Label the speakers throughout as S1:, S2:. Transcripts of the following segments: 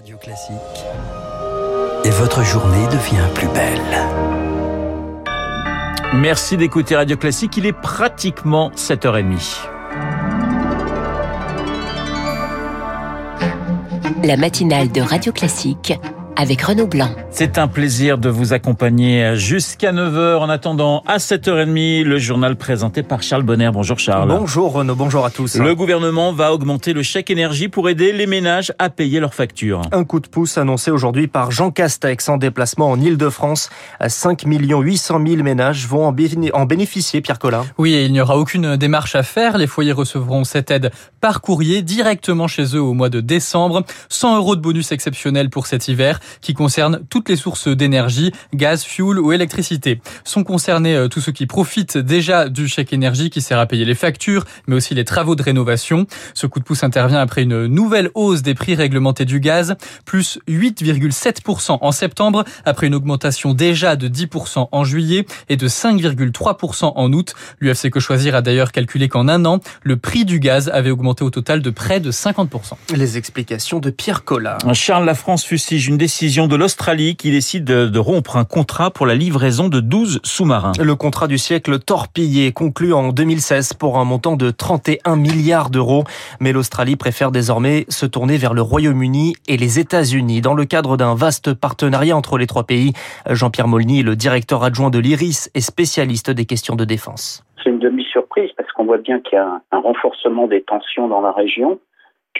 S1: Radio Classique. Et votre journée devient plus belle.
S2: Merci d'écouter Radio Classique, il est pratiquement 7h30.
S3: La matinale de Radio Classique avec Renaud Blanc.
S2: C'est un plaisir de vous accompagner jusqu'à 9h. En attendant, à 7h30, le journal présenté par Charles Bonner. Bonjour Charles.
S4: Bonjour Renaud, bonjour à tous.
S2: Le gouvernement va augmenter le chèque énergie pour aider les ménages à payer leurs factures.
S4: Un coup de pouce annoncé aujourd'hui par Jean Castex en déplacement en Ile-de-France. 5 800 000 ménages vont en bénéficier, Pierre Collin.
S5: Oui, et il n'y aura aucune démarche à faire. Les foyers recevront cette aide par courrier directement chez eux au mois de décembre. 100 euros de bonus exceptionnel pour cet hiver qui concerne toutes les sources d'énergie, gaz, fuel ou électricité. Sont concernés euh, tous ceux qui profitent déjà du chèque énergie qui sert à payer les factures, mais aussi les travaux de rénovation. Ce coup de pouce intervient après une nouvelle hausse des prix réglementés du gaz, plus 8,7% en septembre, après une augmentation déjà de 10% en juillet et de 5,3% en août. L'UFC Que Choisir a d'ailleurs calculé qu'en un an, le prix du gaz avait augmenté au total de près de 50%.
S4: Les explications de Pierre Collat.
S2: Charles, la France fustige une décision décision de l'Australie qui décide de rompre un contrat pour la livraison de 12 sous-marins.
S4: Le contrat du siècle torpillé, conclu en 2016 pour un montant de 31 milliards d'euros. Mais l'Australie préfère désormais se tourner vers le Royaume-Uni et les États-Unis dans le cadre d'un vaste partenariat entre les trois pays. Jean-Pierre Molny, le directeur adjoint de l'IRIS et spécialiste des questions de défense.
S6: C'est une demi-surprise parce qu'on voit bien qu'il y a un renforcement des tensions dans la région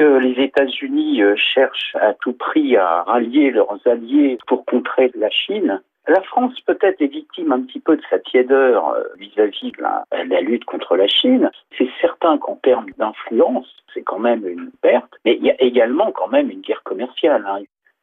S6: que les États-Unis euh, cherchent à tout prix à rallier leurs alliés pour contrer la Chine, la France peut-être est victime un petit peu de sa tiédeur euh, vis-à-vis de la, lutte contre la Chine. C'est certain qu'en termes d'influence, c'est quand même une perte, mais il y a également quand même une guerre commerciale. Hein.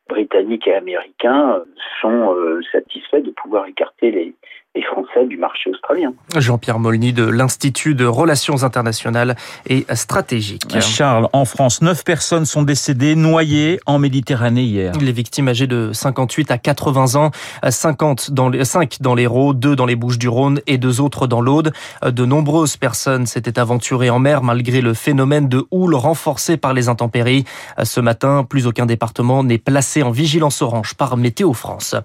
S6: Britanniques et Américains euh, sont satisfaits de pouvoir écarter les, Français du marché australien.
S4: Jean-Pierre Molny de l'Institut de Relations internationales et stratégiques.
S2: Charles, en France, 9 personnes sont décédées noyées en Méditerranée hier.
S4: Les victimes âgées de 58 à 80 ans, 50 dans les, 5 dans l'Hérault, 2 dans les Bouches-du-Rhône et 2 autres dans l'Aude. De nombreuses personnes s'étaient aventurées en mer malgré le phénomène de houle renforcé par les intempéries. Ce matin, plus aucun département n'est placé en vigilance orange par Météo France.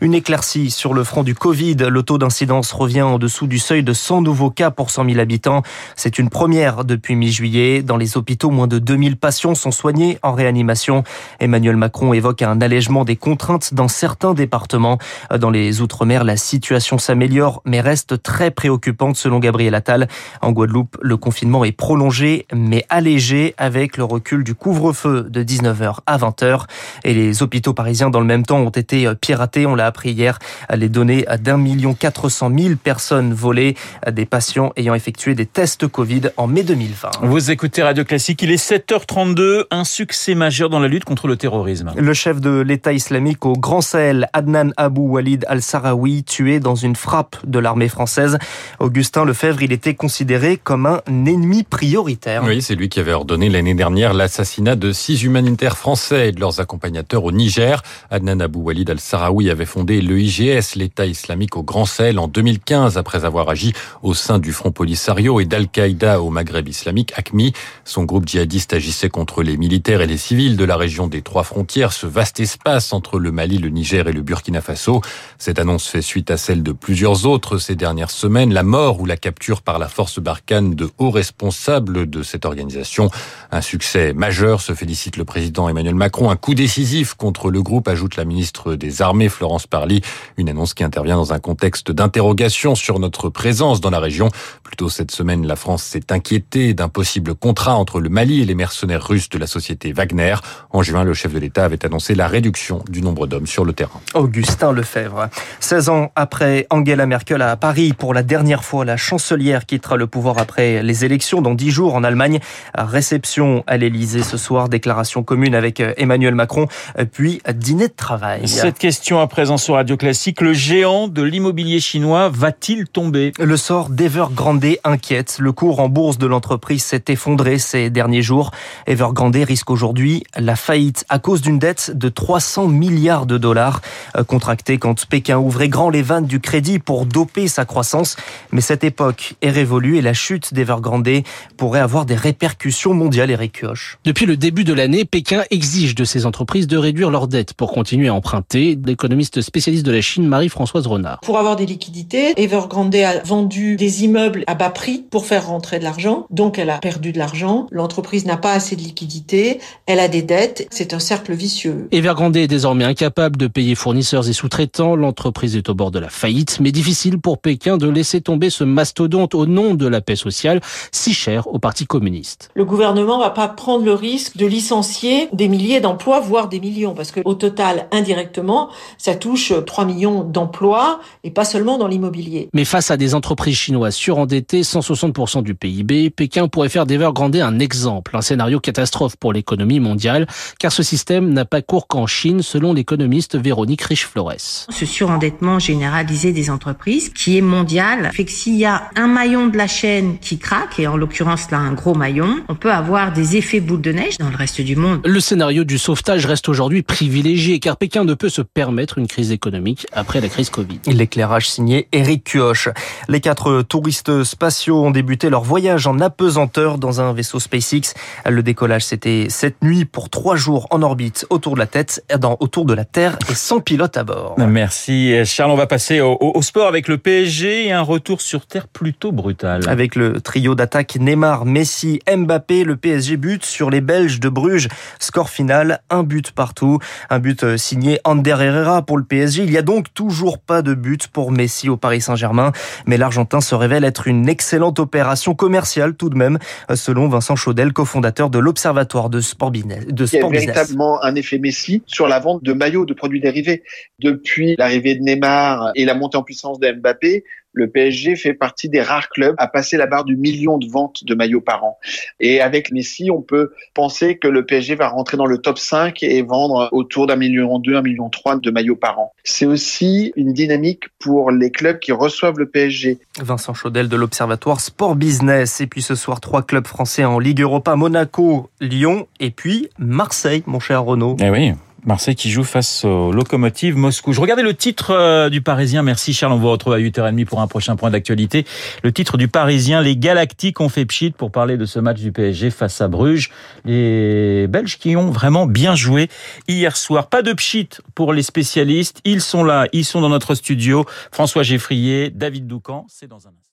S4: Une éclaircie sur le front du Covid. Le taux d'incidence revient en dessous du seuil de 100 nouveaux cas pour 100 000 habitants. C'est une première depuis mi-juillet. Dans les hôpitaux, moins de 2000 patients sont soignés en réanimation. Emmanuel Macron évoque un allègement des contraintes dans certains départements. Dans les Outre-mer, la situation s'améliore mais reste très préoccupante selon Gabriel Attal. En Guadeloupe, le confinement est prolongé mais allégé avec le recul du couvre-feu de 19h à 20h. Et les hôpitaux parisiens, dans le même temps, ont été piratés. On l'a appris hier. Les données d'un million 400 000 personnes volées, des patients ayant effectué des tests Covid en mai 2020.
S2: Vous écoutez Radio Classique, il est 7h32, un succès majeur dans la lutte contre le terrorisme.
S4: Le chef de l'État islamique au Grand Sahel, Adnan Abou Walid al-Sarawi, tué dans une frappe de l'armée française. Augustin Lefebvre, il était considéré comme un ennemi prioritaire.
S7: Oui, c'est lui qui avait ordonné l'année dernière l'assassinat de six humanitaires français et de leurs accompagnateurs au Niger. Adnan Abou Walid al-Sarawi avait fondé le IGS, l'État islamique au Grand En 2015 après avoir agi au sein du Front Polisario et d'Al-Qaïda au Maghreb islamique, ACMI. Son groupe djihadiste agissait contre les militaires et les civils de la région des trois frontières, ce vaste espace entre le Mali, le Niger et le Burkina Faso. Cette annonce fait suite à celle de plusieurs autres ces dernières semaines, la mort ou la capture par la force Barkhane de hauts responsables de cette organisation. Un succès majeur, se félicite le président Emmanuel Macron. Un coup décisif contre le groupe, ajoute la ministre des Armées Florence Parly. Une annonce qui intervient dans un contexte d'interrogation sur notre présence dans la région. Plus tôt cette semaine, la France s'est inquiétée d'un possible contrat entre le Mali et les mercenaires russes de la société Wagner. En juin, le chef de l'État avait annoncé la réduction du nombre d'hommes sur le terrain.
S4: Augustin Lefebvre. 16 ans après Angela Merkel à Paris, pour la dernière fois, la chancelière quittera le pouvoir après les élections dans 10 jours en Allemagne. Réception à l'Elysée ce soir, déclaration commune avec Emmanuel Macron, puis dîner de travail.
S2: Cette question à présent sur Radio Classique, le géant de l'immobilier l'immobilier chinois va-t-il tomber
S4: Le sort d'Evergrande inquiète. Le cours en bourse de l'entreprise s'est effondré ces derniers jours. Evergrande risque aujourd'hui la faillite à cause d'une dette de 300 milliards de dollars euh, contractée quand Pékin ouvrait grand les vannes du crédit pour doper sa croissance. Mais cette époque est révolue et la chute d'Evergrande pourrait avoir des répercussions mondiales, Eric Kioch.
S8: Depuis le début de l'année, Pékin exige de ses entreprises de réduire leurs dettes pour continuer à emprunter. L'économiste spécialiste de la Chine, Marie-Françoise Renard.
S9: Pour avoir des liquidités, Evergrande a vendu des immeubles à bas prix pour faire rentrer de l'argent. Donc elle a perdu de l'argent. L'entreprise n'a pas assez de liquidités. Elle a des dettes. C'est un cercle vicieux.
S8: Evergrande est désormais incapable de payer fournisseurs et sous-traitants. L'entreprise est au bord de la faillite, mais difficile pour Pékin de laisser tomber ce mastodonte au nom de la paix sociale, si cher au Parti communiste.
S9: Le gouvernement va pas prendre le risque de licencier des milliers d'emplois, voire des millions, parce que au total, indirectement, ça touche 3 millions d'emplois et pas seulement dans l'immobilier.
S8: Mais face à des entreprises chinoises surendettées, 160% du PIB, Pékin pourrait faire d'Evergrande un exemple, un scénario catastrophe pour l'économie mondiale, car ce système n'a pas cours qu'en Chine, selon l'économiste Véronique Riche-Flores.
S10: Ce surendettement généralisé des entreprises, qui est mondial, fait que s'il y a un maillon de la chaîne qui craque, et en l'occurrence là un gros maillon, on peut avoir des effets boule de neige dans le reste du monde.
S8: Le scénario du sauvetage reste aujourd'hui privilégié, car Pékin ne peut se permettre une crise économique après la crise Covid.
S4: L'éclairage signé Eric Kioch. Les quatre touristes spatiaux ont débuté leur voyage en apesanteur dans un vaisseau SpaceX. Le décollage, c'était cette nuit pour trois jours en orbite autour de la tête, dans, autour de la Terre et sans pilote à bord.
S2: Merci Charles. On va passer au, au sport avec le PSG et un retour sur Terre plutôt brutal.
S4: Avec le trio d'attaque Neymar, Messi, Mbappé, le PSG bute sur les Belges de Bruges. Score final, un but partout. Un but signé Ander Herrera pour le PSG. Il y a donc toujours pas de but pour Messi au Paris Saint-Germain. Mais l'Argentin se révèle être une excellente opération commerciale tout de même, selon Vincent Chaudel, cofondateur de l'Observatoire de Sport Business. De
S11: sport Il y a véritablement un effet Messi sur la vente de maillots, de produits dérivés. Depuis l'arrivée de Neymar et la montée en puissance de Mbappé, le PSG fait partie des rares clubs à passer la barre du million de ventes de maillots par an. Et avec Messi, on peut penser que le PSG va rentrer dans le top 5 et vendre autour d'un million deux, un million trois de maillots par an. C'est aussi une dynamique pour les clubs qui reçoivent le PSG.
S4: Vincent Chaudel de l'Observatoire Sport Business. Et puis ce soir, trois clubs français en Ligue Europa, Monaco, Lyon et puis Marseille, mon cher Renaud.
S2: Eh oui. Marseille qui joue face au Locomotive Moscou. Je regardais le titre du Parisien. Merci Charles, on vous retrouve à 8h30 pour un prochain point d'actualité. Le titre du Parisien, les Galactiques ont fait pchit pour parler de ce match du PSG face à Bruges. Les Belges qui ont vraiment bien joué hier soir. Pas de pchit pour les spécialistes. Ils sont là, ils sont dans notre studio. François Geffrier, David Doucan, c'est dans un instant.